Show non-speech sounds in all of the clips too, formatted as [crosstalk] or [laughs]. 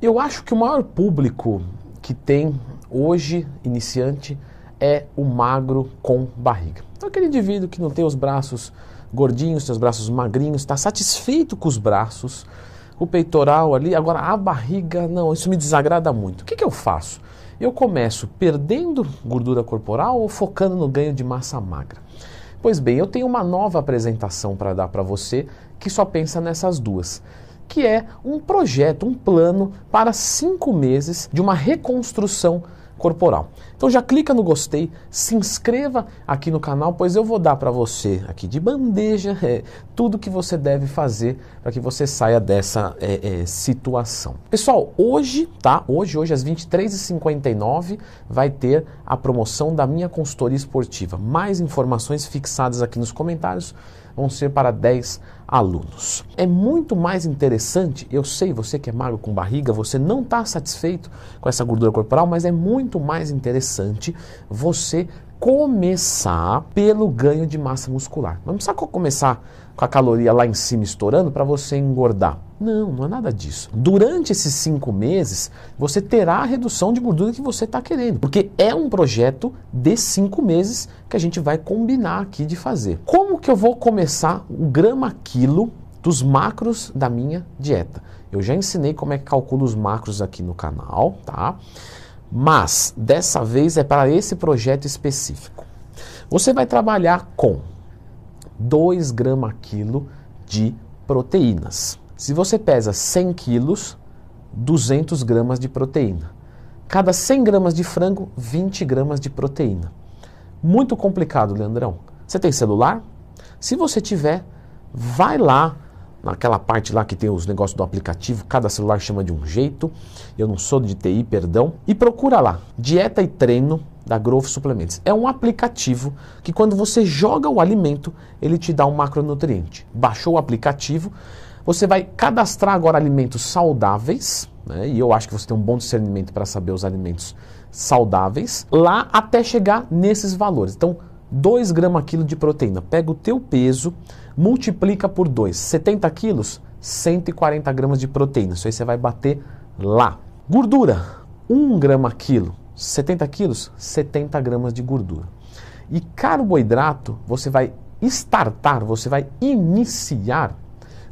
Eu acho que o maior público que tem hoje, iniciante, é o magro com barriga. Então, aquele indivíduo que não tem os braços gordinhos, tem os braços magrinhos, está satisfeito com os braços, o peitoral ali, agora a barriga, não, isso me desagrada muito. O que, que eu faço? Eu começo perdendo gordura corporal ou focando no ganho de massa magra? Pois bem, eu tenho uma nova apresentação para dar para você que só pensa nessas duas que é um projeto, um plano para cinco meses de uma reconstrução corporal. Então já clica no gostei, se inscreva aqui no canal, pois eu vou dar para você aqui de bandeja [laughs] é, tudo que você deve fazer para que você saia dessa é, é, situação. Pessoal, hoje, tá? Hoje, hoje às 23h59 vai ter a promoção da minha consultoria esportiva. Mais informações fixadas aqui nos comentários vão ser para 10 alunos. É muito mais interessante, eu sei, você que é magro com barriga, você não está satisfeito com essa gordura corporal, mas é muito mais interessante você começar pelo ganho de massa muscular. Não precisa começar com a caloria lá em cima estourando para você engordar. Não, não é nada disso. Durante esses cinco meses, você terá a redução de gordura que você está querendo, porque é um projeto de cinco meses que a gente vai combinar aqui de fazer. Como que eu vou começar o grama quilo dos macros da minha dieta? Eu já ensinei como é que calcula os macros aqui no canal, tá? Mas dessa vez é para esse projeto específico. Você vai trabalhar com 2 gramas quilo de proteínas. Se você pesa 100 quilos, 200 gramas de proteína. Cada 100 gramas de frango, 20 gramas de proteína. Muito complicado, Leandrão. Você tem celular? Se você tiver, vai lá naquela parte lá que tem os negócios do aplicativo, cada celular chama de um jeito. Eu não sou de TI, perdão. E procura lá, dieta e treino da Growth Suplementos. É um aplicativo que quando você joga o alimento, ele te dá um macronutriente. Baixou o aplicativo, você vai cadastrar agora alimentos saudáveis, né? e eu acho que você tem um bom discernimento para saber os alimentos saudáveis, lá até chegar nesses valores. Então, 2 gramas quilo de proteína. Pega o teu peso, multiplica por 2. 70 quilos, 140 gramas de proteína. Isso aí você vai bater lá. Gordura, 1 grama quilo. 70 quilos, 70 gramas de gordura. E carboidrato, você vai startar, você vai iniciar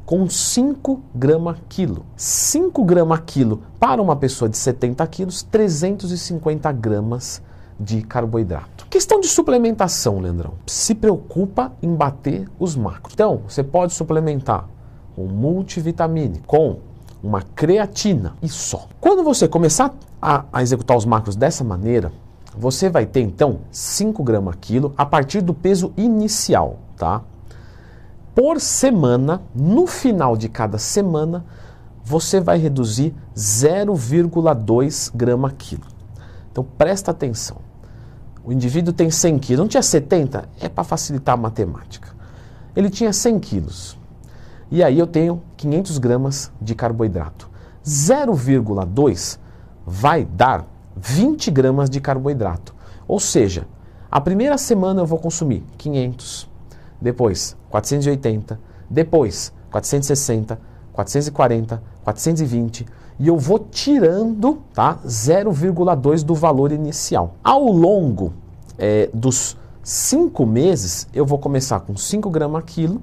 com 5 gramas quilo. 5 gramas quilo para uma pessoa de 70 quilos, 350 gramas de carboidrato. Questão de suplementação, Leandrão. Se preocupa em bater os macros. Então, você pode suplementar com multivitamínico, com uma creatina e só. Quando você começar a, a executar os macros dessa maneira, você vai ter então 5 gramas quilo a partir do peso inicial, tá? Por semana, no final de cada semana, você vai reduzir 0,2 grama quilo. Então presta atenção. O indivíduo tem 100 quilos, não tinha 70? É para facilitar a matemática. Ele tinha 100 quilos. E aí eu tenho 500 gramas de carboidrato. 0,2 vai dar 20 gramas de carboidrato. Ou seja, a primeira semana eu vou consumir 500, depois 480, depois 460, 440, 420 e eu vou tirando tá, 0,2 do valor inicial. Ao longo é, dos 5 meses, eu vou começar com 5 gramas quilo,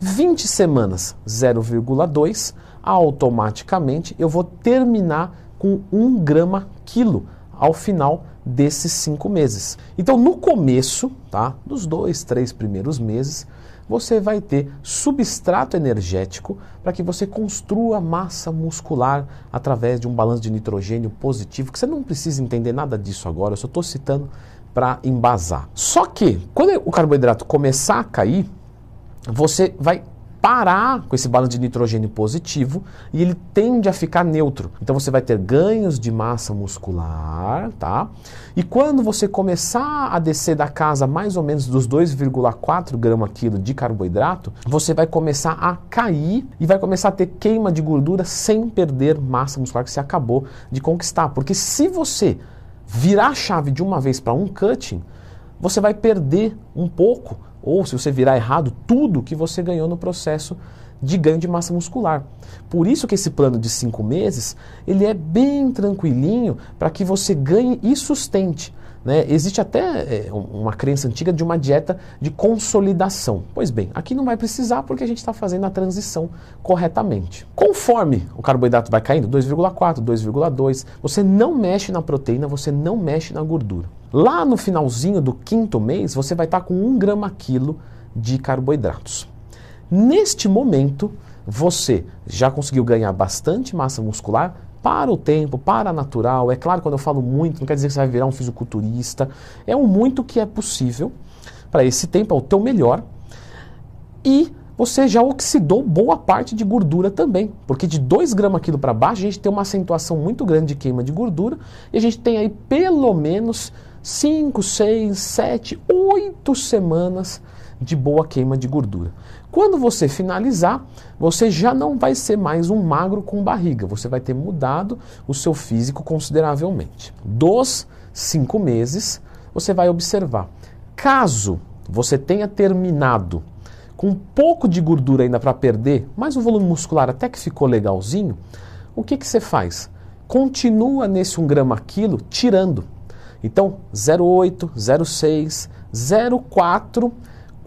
20 semanas 0,2, automaticamente eu vou terminar com 1 grama quilo ao final desses 5 meses. Então, no começo, tá, dos dois, três primeiros meses, você vai ter substrato energético para que você construa massa muscular através de um balanço de nitrogênio positivo, que você não precisa entender nada disso agora, eu só estou citando para embasar. Só que, quando o carboidrato começar a cair, você vai parar com esse balanço de nitrogênio positivo e ele tende a ficar neutro. Então você vai ter ganhos de massa muscular, tá? E quando você começar a descer da casa mais ou menos dos 2,4 gramas quilo de carboidrato, você vai começar a cair e vai começar a ter queima de gordura sem perder massa muscular que você acabou de conquistar. Porque se você virar a chave de uma vez para um cutting, você vai perder um pouco ou se você virar errado, tudo que você ganhou no processo de ganho de massa muscular. Por isso que esse plano de cinco meses ele é bem tranquilinho para que você ganhe e sustente. Né? Existe até é, uma crença antiga de uma dieta de consolidação. Pois bem, aqui não vai precisar porque a gente está fazendo a transição corretamente. Conforme o carboidrato vai caindo, 2,4, 2,2, você não mexe na proteína, você não mexe na gordura. Lá no finalzinho do quinto mês, você vai estar com 1 grama quilo de carboidratos. Neste momento, você já conseguiu ganhar bastante massa muscular para o tempo, para a natural. É claro, quando eu falo muito, não quer dizer que você vai virar um fisiculturista. É um muito que é possível para esse tempo, é o teu melhor. E você já oxidou boa parte de gordura também, porque de 2 gramas quilo para baixo a gente tem uma acentuação muito grande de queima de gordura e a gente tem aí pelo menos 5, 6, 7, 8 semanas de boa queima de gordura. Quando você finalizar, você já não vai ser mais um magro com barriga, você vai ter mudado o seu físico consideravelmente. Dos cinco meses, você vai observar. Caso você tenha terminado com um pouco de gordura ainda para perder, mas o volume muscular até que ficou legalzinho, o que, que você faz? Continua nesse 1 grama quilo tirando. Então, 0,8, 0,6, 0,4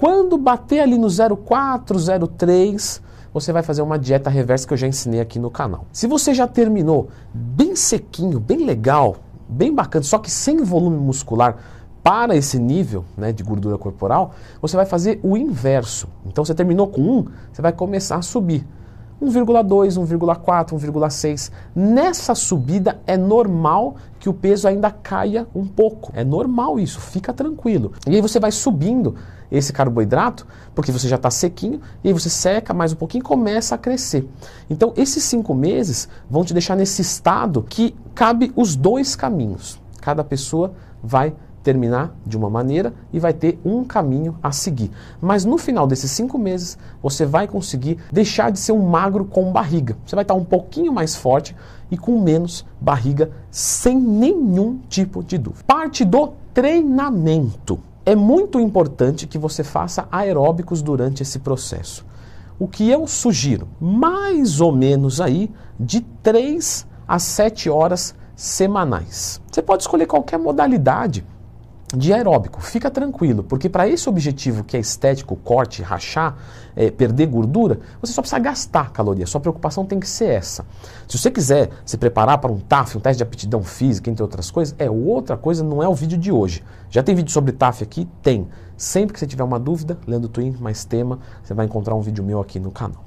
quando bater ali no 04, 03, você vai fazer uma dieta reversa que eu já ensinei aqui no canal. Se você já terminou bem sequinho, bem legal, bem bacana, só que sem volume muscular para esse nível né, de gordura corporal, você vai fazer o inverso. Então você terminou com 1, você vai começar a subir. 1,2, 1,4, 1,6. Nessa subida é normal que o peso ainda caia um pouco. É normal isso, fica tranquilo. E aí você vai subindo esse carboidrato, porque você já está sequinho, e aí você seca mais um pouquinho e começa a crescer. Então, esses cinco meses vão te deixar nesse estado que cabe os dois caminhos. Cada pessoa vai terminar de uma maneira e vai ter um caminho a seguir. Mas no final desses cinco meses, você vai conseguir deixar de ser um magro com barriga. Você vai estar um pouquinho mais forte e com menos barriga, sem nenhum tipo de dúvida. Parte do treinamento é muito importante que você faça aeróbicos durante esse processo. O que eu sugiro, mais ou menos aí de 3 a 7 horas semanais. Você pode escolher qualquer modalidade de aeróbico. Fica tranquilo, porque para esse objetivo que é estético, corte, rachar, é, perder gordura, você só precisa gastar caloria. Sua preocupação tem que ser essa. Se você quiser se preparar para um TAF, um teste de aptidão física, entre outras coisas, é outra coisa, não é o vídeo de hoje. Já tem vídeo sobre TAF aqui? Tem. Sempre que você tiver uma dúvida, lendo Twin mais tema, você vai encontrar um vídeo meu aqui no canal.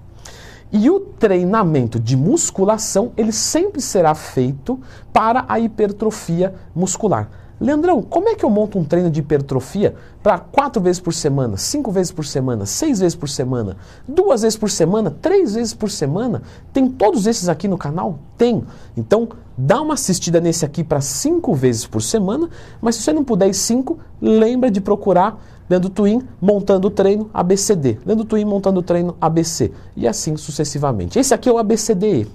E o treinamento de musculação, ele sempre será feito para a hipertrofia muscular. Leandrão, como é que eu monto um treino de hipertrofia para quatro vezes por semana, cinco vezes por semana, seis vezes por semana, duas vezes por semana, três vezes por semana? Tem todos esses aqui no canal? Tem. Então, dá uma assistida nesse aqui para cinco vezes por semana, mas se você não puder ir cinco, lembra de procurar Leandro Twin montando o treino ABCD, Leandro Twin montando o treino ABC e assim sucessivamente. Esse aqui é o ABCDE.